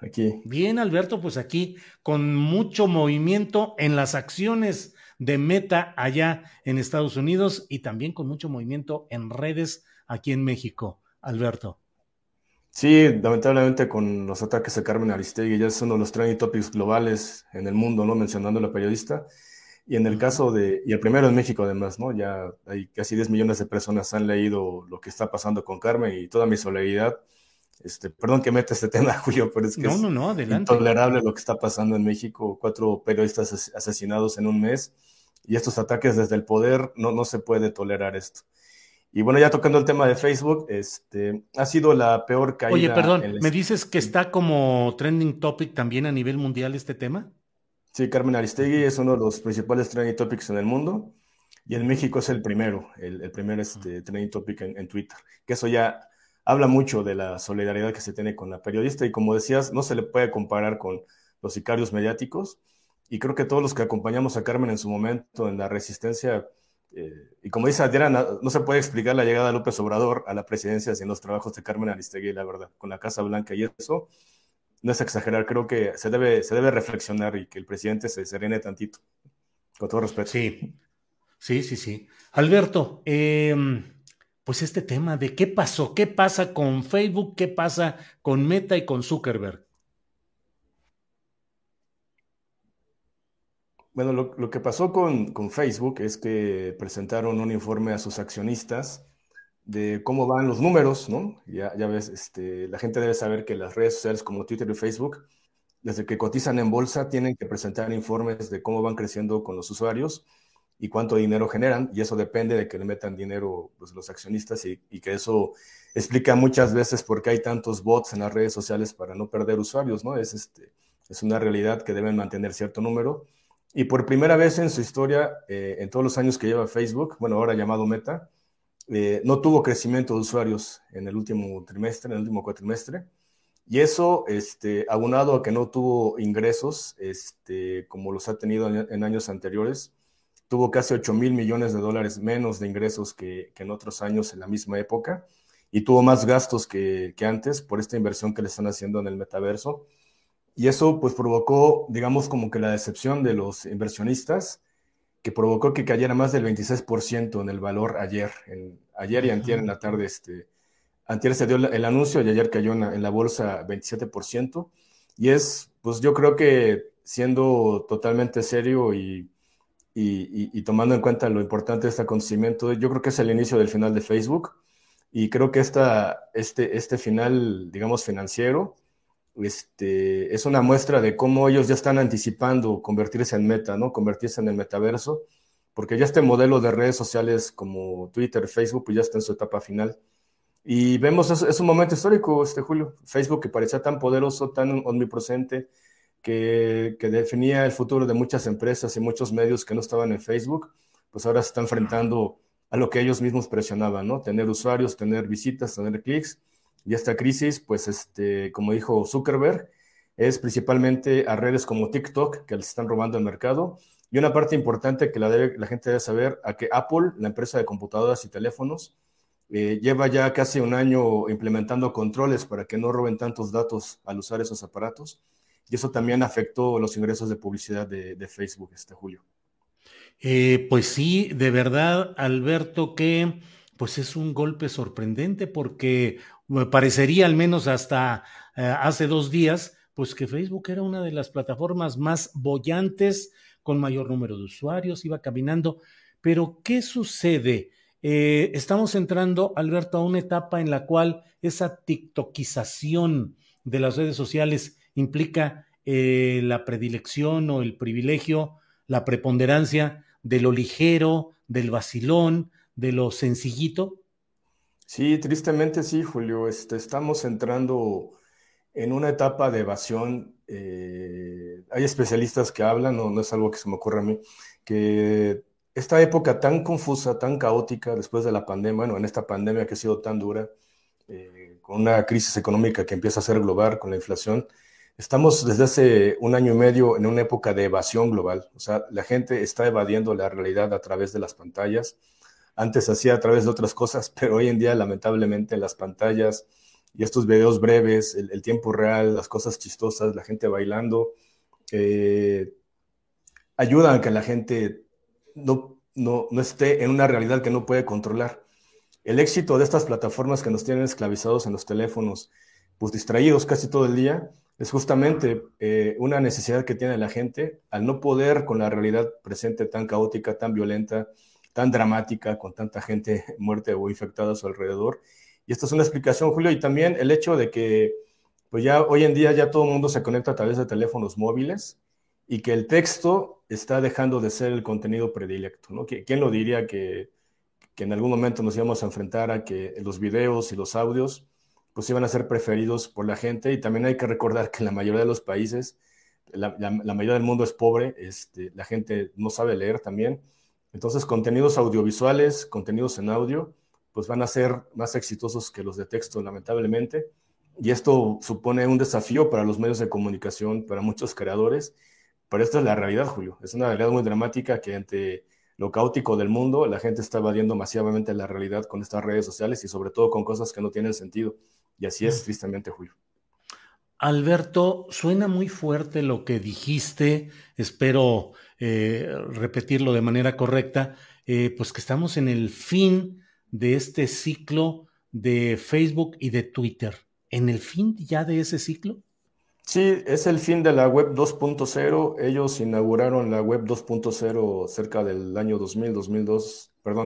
Aquí. Bien, Alberto, pues aquí con mucho movimiento en las acciones de Meta allá en Estados Unidos y también con mucho movimiento en redes aquí en México. Alberto. Sí, lamentablemente con los ataques a Carmen Aristegui ya es uno de los trending topics globales en el mundo, ¿no? Mencionando a la periodista. Y en el caso de, y el primero en México además, ¿no? Ya hay casi 10 millones de personas han leído lo que está pasando con Carmen y toda mi solidaridad. Este, perdón que meta este tema, Julio, pero es que No, es no, no, adelante. intolerable lo que está pasando en México. Cuatro periodistas as- asesinados en un mes y estos ataques desde el poder, no, no se puede tolerar esto. Y bueno, ya tocando el tema de Facebook, este, ha sido la peor caída. Oye, perdón, en la ¿me dices que está como trending topic también a nivel mundial este tema? Sí, Carmen Aristegui es uno de los principales trending topics en el mundo y en México es el primero, el, el primer este, trending topic en, en Twitter, que eso ya habla mucho de la solidaridad que se tiene con la periodista y como decías, no se le puede comparar con los sicarios mediáticos y creo que todos los que acompañamos a Carmen en su momento en la resistencia, eh, y como dice Adriana, no se puede explicar la llegada de López Obrador a la presidencia sin los trabajos de Carmen Aristegui, la verdad, con la Casa Blanca y eso no es exagerar, creo que se debe, se debe reflexionar y que el presidente se serene tantito, con todo respeto. Sí, sí, sí, sí. Alberto, eh, pues este tema de qué pasó, qué pasa con Facebook, qué pasa con Meta y con Zuckerberg. Bueno, lo, que pasó con, con Facebook es que presentaron un informe a sus accionistas de cómo van los números, ¿no? Ya, ya ves, este, la gente debe saber que las redes sociales como Twitter y Facebook, desde que cotizan en bolsa, tienen que presentar informes de cómo van creciendo con los usuarios y cuánto dinero generan, y eso depende de que le metan dinero pues, los accionistas y, y que eso explica muchas veces por qué hay tantos bots en las redes sociales para no perder usuarios, ¿no? Es, este, es una realidad que deben mantener cierto número. Y por primera vez en su historia, eh, en todos los años que lleva Facebook, bueno, ahora llamado Meta, eh, no tuvo crecimiento de usuarios en el último trimestre, en el último cuatrimestre. Y eso, este, aunado a que no tuvo ingresos, este, como los ha tenido en, en años anteriores, tuvo casi 8 mil millones de dólares menos de ingresos que, que, en otros años en la misma época y tuvo más gastos que, que antes por esta inversión que le están haciendo en el metaverso. Y eso pues provocó, digamos, como que la decepción de los inversionistas, que provocó que cayera más del 26% en el valor ayer, en, ayer y antier en la tarde. Este, antier se dio el anuncio y ayer cayó en la, en la bolsa 27%. Y es, pues yo creo que siendo totalmente serio y, y, y, tomando en cuenta lo importante de este acontecimiento, yo creo que es el inicio del final de Facebook. Y creo que esta, este, este final, digamos, financiero, este, es una muestra de cómo ellos ya están anticipando convertirse en meta, ¿no? Convertirse en el metaverso, porque ya este modelo de redes sociales como Twitter, Facebook, pues ya está en su etapa final. Y vemos, es, es un momento histórico, este Julio, Facebook que parecía tan poderoso, tan omnipresente, que, definía el futuro de muchas empresas y muchos medios que no estaban en Facebook, pues ahora se está enfrentando a lo que ellos mismos presionaban, ¿no? Tener usuarios, tener visitas, tener clics. Y esta crisis, pues, este, como dijo Zuckerberg, es principalmente a redes como TikTok que les están robando el mercado. Y una parte importante que la gente debe saber, a que Apple, la empresa de computadoras y teléfonos, eh, lleva ya casi un año implementando controles para que no roben tantos datos al usar esos aparatos. Y eso también afectó los ingresos de publicidad de, Facebook este julio. Eh, pues sí, de verdad, Alberto, que pues es un golpe sorprendente porque me parecería al menos hasta eh, hace dos días, pues que Facebook era una de las plataformas más bollantes, con mayor número de usuarios, iba caminando. Pero, ¿qué sucede? Eh, estamos entrando, Alberto, a una etapa en la cual esa tiktokización de las redes sociales implica eh, la predilección o el privilegio, la preponderancia de lo ligero, del vacilón, de lo sencillito? Sí, tristemente sí, Julio. Este, estamos entrando en una etapa de evasión. Eh, hay especialistas que hablan, no, no es algo que se me ocurra a mí, que esta época tan confusa, tan caótica después de la pandemia, bueno, en esta pandemia que ha sido tan dura, eh, con una crisis económica que empieza a ser global con la inflación, estamos desde hace un año y medio en una época de evasión global. O sea, la gente está evadiendo la realidad a través de las pantallas antes hacía a través de otras cosas, pero hoy en día lamentablemente las pantallas y estos videos breves, el, tiempo real, las cosas chistosas, la gente bailando, eh, ayudan a que la gente no, no, no esté en una realidad que no puede controlar. El éxito de estas plataformas que nos tienen esclavizados en los teléfonos, pues distraídos casi todo el día, es justamente eh, una necesidad que tiene la gente al no poder con la realidad presente tan caótica, tan violenta, tan dramática, con tanta gente muerta o infectada a su alrededor. Y esta es una explicación, Julio, y también el hecho de que, pues ya hoy en día ya todo el mundo se conecta a través de teléfonos móviles y que el texto está dejando de ser el contenido predilecto, ¿no? ¿Quién lo diría que, que en algún momento nos íbamos a enfrentar a que los videos y los audios pues iban a ser preferidos por la gente? Y también hay que recordar que la mayoría de los países, la, la mayoría del mundo es pobre, este, la gente no sabe leer también, entonces, contenidos audiovisuales, contenidos en audio, pues van a ser más exitosos que los de texto, lamentablemente. Y esto supone un desafío para los medios de comunicación, para muchos creadores. Pero esta es la realidad, Julio. Es una realidad muy dramática que ante lo caótico del mundo, la gente está evadiendo masivamente la realidad con estas redes sociales y sobre todo con cosas que no tienen sentido. Y así es, tristemente, Julio. Alberto, suena muy fuerte lo que dijiste, espero eh, repetirlo de manera correcta, eh, pues que estamos en el fin de este ciclo de Facebook y de Twitter. ¿En el fin ya de ese ciclo? Sí, es el fin de la web 2.0. Ellos inauguraron la web 2.0 cerca del año 2000, 2002, perdón.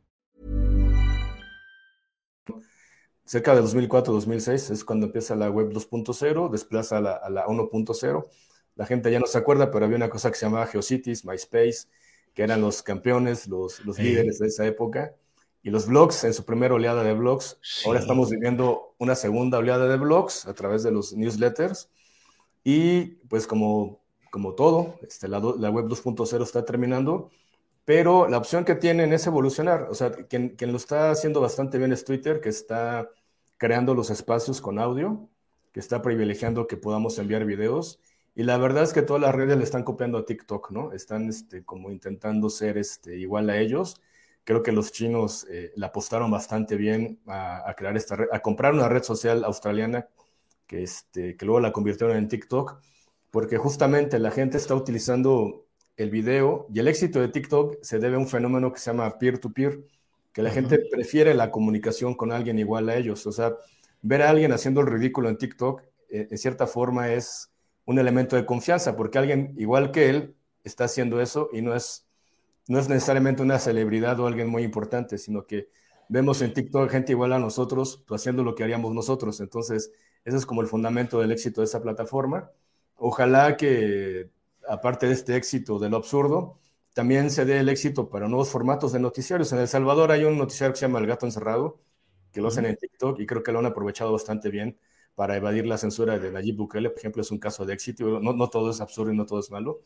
Cerca de 2004-2006 es cuando empieza la web 2.0, desplaza a la, a la 1.0. La gente ya no se acuerda, pero había una cosa que se llamaba GeoCities, MySpace, que eran los campeones, los, los líderes de esa época. Y los blogs, en su primera oleada de blogs, ahora estamos viviendo una segunda oleada de blogs a través de los newsletters. Y pues como, como todo, este, la, la web 2.0 está terminando, pero la opción que tienen es evolucionar. O sea, quien, quien, lo está haciendo bastante bien es Twitter, que está creando los espacios con audio, que está privilegiando que podamos enviar videos. Y la verdad es que todas las redes le están copiando a TikTok, ¿no? Están este, como intentando ser este, igual a ellos. Creo que los chinos eh, le apostaron bastante bien a, crear esta red, a comprar una red social australiana que, este, que luego la convirtieron en TikTok, porque justamente la gente está utilizando el video y el éxito de TikTok se debe a un fenómeno que se llama peer-to-peer. peer to peer que la gente prefiere la comunicación con alguien igual a ellos. O sea, ver a alguien haciendo el ridículo en TikTok, eh, en cierta forma, es un elemento de confianza, porque alguien igual que él está haciendo eso y no es, no es necesariamente una celebridad o alguien muy importante, sino que vemos en TikTok gente igual a nosotros pues, haciendo lo que haríamos nosotros. Entonces, ese es como el fundamento del éxito de esa plataforma. Ojalá que, aparte de este éxito de lo absurdo, también se dé el éxito para nuevos formatos de noticiarios. En El Salvador hay un noticiario que se llama El Gato Encerrado, que lo hacen en TikTok y creo que lo han aprovechado bastante bien para evadir la censura de Nayib Bukele, por ejemplo, es un caso de éxito. No, no todo es absurdo y no todo es malo.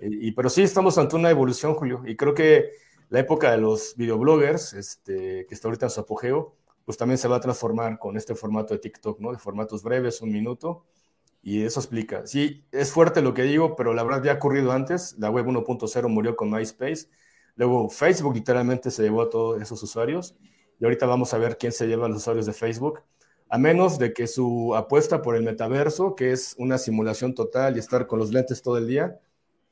Y, pero sí estamos ante una evolución, Julio, y creo que la época de los videobloggers, este, que está ahorita en su apogeo, pues también se va a transformar con este formato de TikTok, ¿no? De formatos breves, un minuto, y eso explica. Sí, es fuerte lo que digo, pero la verdad ya ha ocurrido antes. La web 1.0 murió con MySpace. Luego Facebook literalmente se llevó a todos esos usuarios. Y ahorita vamos a ver quién se lleva a los usuarios de Facebook. A menos de que su apuesta por el metaverso, que es una simulación total y estar con los lentes todo el día,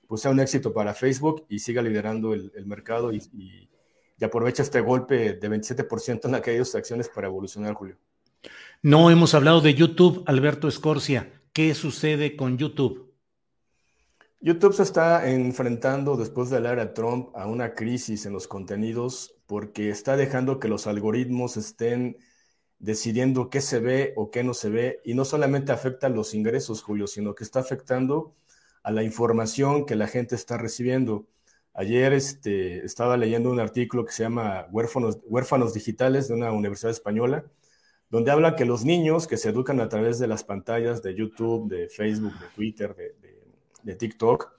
pues sea un éxito para Facebook y siga liderando el, mercado y, y, y, aprovecha este golpe de 27% en aquellas acciones para evolucionar, Julio. No hemos hablado de YouTube, Alberto Escorcia. ¿Qué sucede con YouTube? YouTube se está enfrentando después de la era Trump a una crisis en los contenidos porque está dejando que los algoritmos estén decidiendo qué se ve o qué no se ve y no solamente afecta a los ingresos, Julio, sino que está afectando a la información que la gente está recibiendo. Ayer este, estaba leyendo un artículo que se llama Huérfanos, Huérfanos Digitales de una universidad española donde habla que los niños que se educan a través de las pantallas de YouTube, de Facebook, de Twitter, de, TikTok,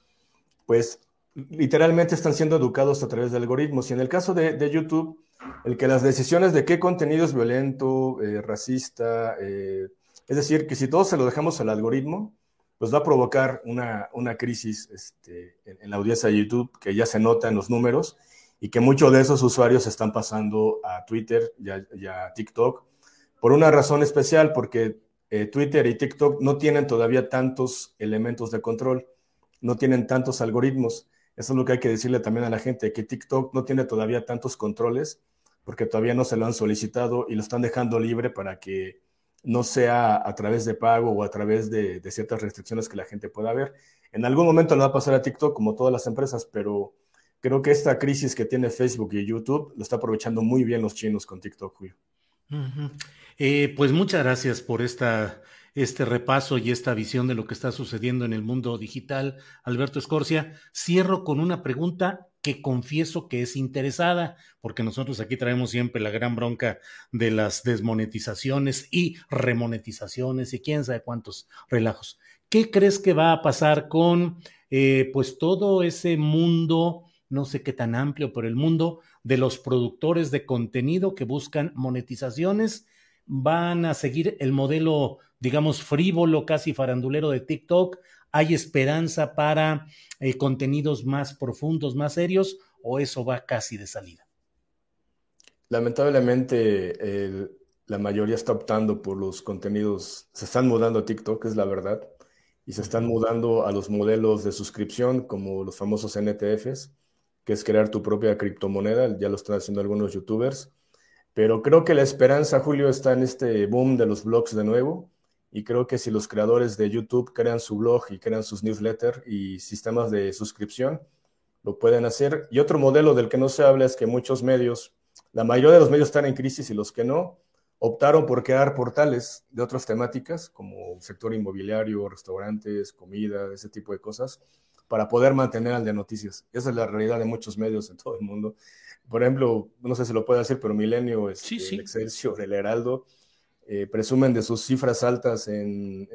pues literalmente están siendo educados a través de algoritmos. Y en el caso de, YouTube, el que las decisiones de qué contenido es violento, eh, racista, eh, es decir, que si todos se lo dejamos al algoritmo, pues va a provocar una, crisis este, en, la audiencia de YouTube que ya se nota en los números y que muchos de esos usuarios están pasando a Twitter y a TikTok por una razón especial, porque eh, Twitter y TikTok no tienen todavía tantos elementos de control, no tienen tantos algoritmos. Eso es lo que hay que decirle también a la gente, que TikTok no tiene todavía tantos controles porque todavía no se lo han solicitado y lo están dejando libre para que no sea a través de pago o a través de, de ciertas restricciones que la gente pueda ver. En algún momento le va a pasar a TikTok como todas las empresas, pero creo que esta crisis que tiene Facebook y YouTube lo está aprovechando muy bien los chinos con TikTok, Julio. Eh, pues muchas gracias por esta, este repaso y esta visión de lo que está sucediendo en el mundo digital, Alberto Escorcia. Cierro con una pregunta que confieso que es interesada, porque nosotros aquí traemos siempre la gran bronca de las desmonetizaciones y remonetizaciones y quién sabe cuántos relajos. ¿Qué crees que va a pasar con eh, pues todo ese mundo, no sé qué tan amplio, pero el mundo de los productores de contenido que buscan monetizaciones van a seguir el modelo, digamos, frívolo, casi farandulero de TikTok? ¿Hay esperanza para eh, contenidos más profundos, más serios, o eso va casi de salida? Lamentablemente, la mayoría está optando por los contenidos, se están mudando a TikTok, es la verdad, y se están mudando a los modelos de suscripción, como los famosos NTFs, que es crear tu propia criptomoneda, ya lo están haciendo algunos youtubers pero creo que la esperanza, Julio, está en este boom de los blogs de nuevo. Y creo que si los creadores de YouTube crean su blog y crean sus newsletters y sistemas de suscripción, lo pueden hacer. Y otro modelo del que no se habla es que muchos medios, la mayoría de los medios están en crisis y los que no, optaron por crear portales de otras temáticas, como sector inmobiliario, restaurantes, comida, ese tipo de cosas, para poder mantener al de noticias. Esa es la realidad de muchos medios en todo el mundo por ejemplo, no sé si lo puede decir, pero Milenio, este, el Excelsior, el Heraldo, eh, presumen de sus cifras altas en,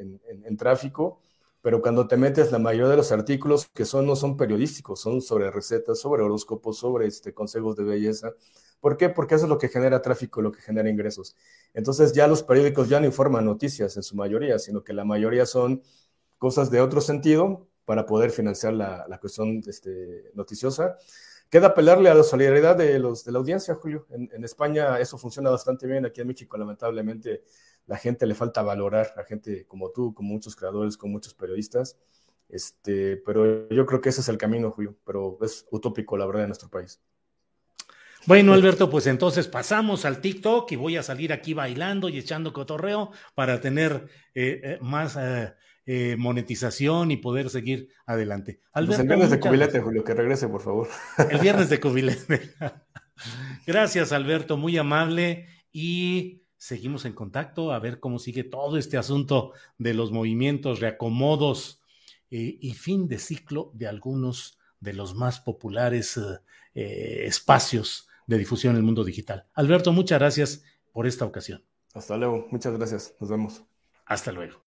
tráfico, pero cuando te metes, la mayoría de los artículos que son no son periodísticos, son sobre recetas, sobre horóscopos, sobre este, consejos de belleza. ¿Por qué? Porque eso es lo que genera tráfico, lo que genera ingresos. Entonces ya los periódicos ya no informan noticias en su mayoría, sino que la mayoría son cosas de otro sentido para poder financiar la, la cuestión este, noticiosa. Queda apelarle a la solidaridad de, los, de la audiencia, Julio. En, España eso funciona bastante bien. Aquí en México, lamentablemente, la gente le falta valorar, a gente como tú, como muchos creadores, como muchos periodistas. Este, pero yo creo que ese es el camino, Julio. Pero es utópico, la verdad, en nuestro país. Bueno, Alberto, pues entonces pasamos al TikTok y voy a salir aquí bailando y echando cotorreo para tener eh, eh, más eh, monetización y poder seguir adelante. Pues el viernes de cubilete, Julio, que regrese, por favor. El viernes de cubilete. Gracias, Alberto, muy amable y seguimos en contacto a ver cómo sigue todo este asunto de los movimientos, reacomodos y fin de ciclo de algunos de los más populares espacios de difusión en el mundo digital. Alberto, muchas gracias por esta ocasión. Hasta luego, muchas gracias. Nos vemos. Hasta luego.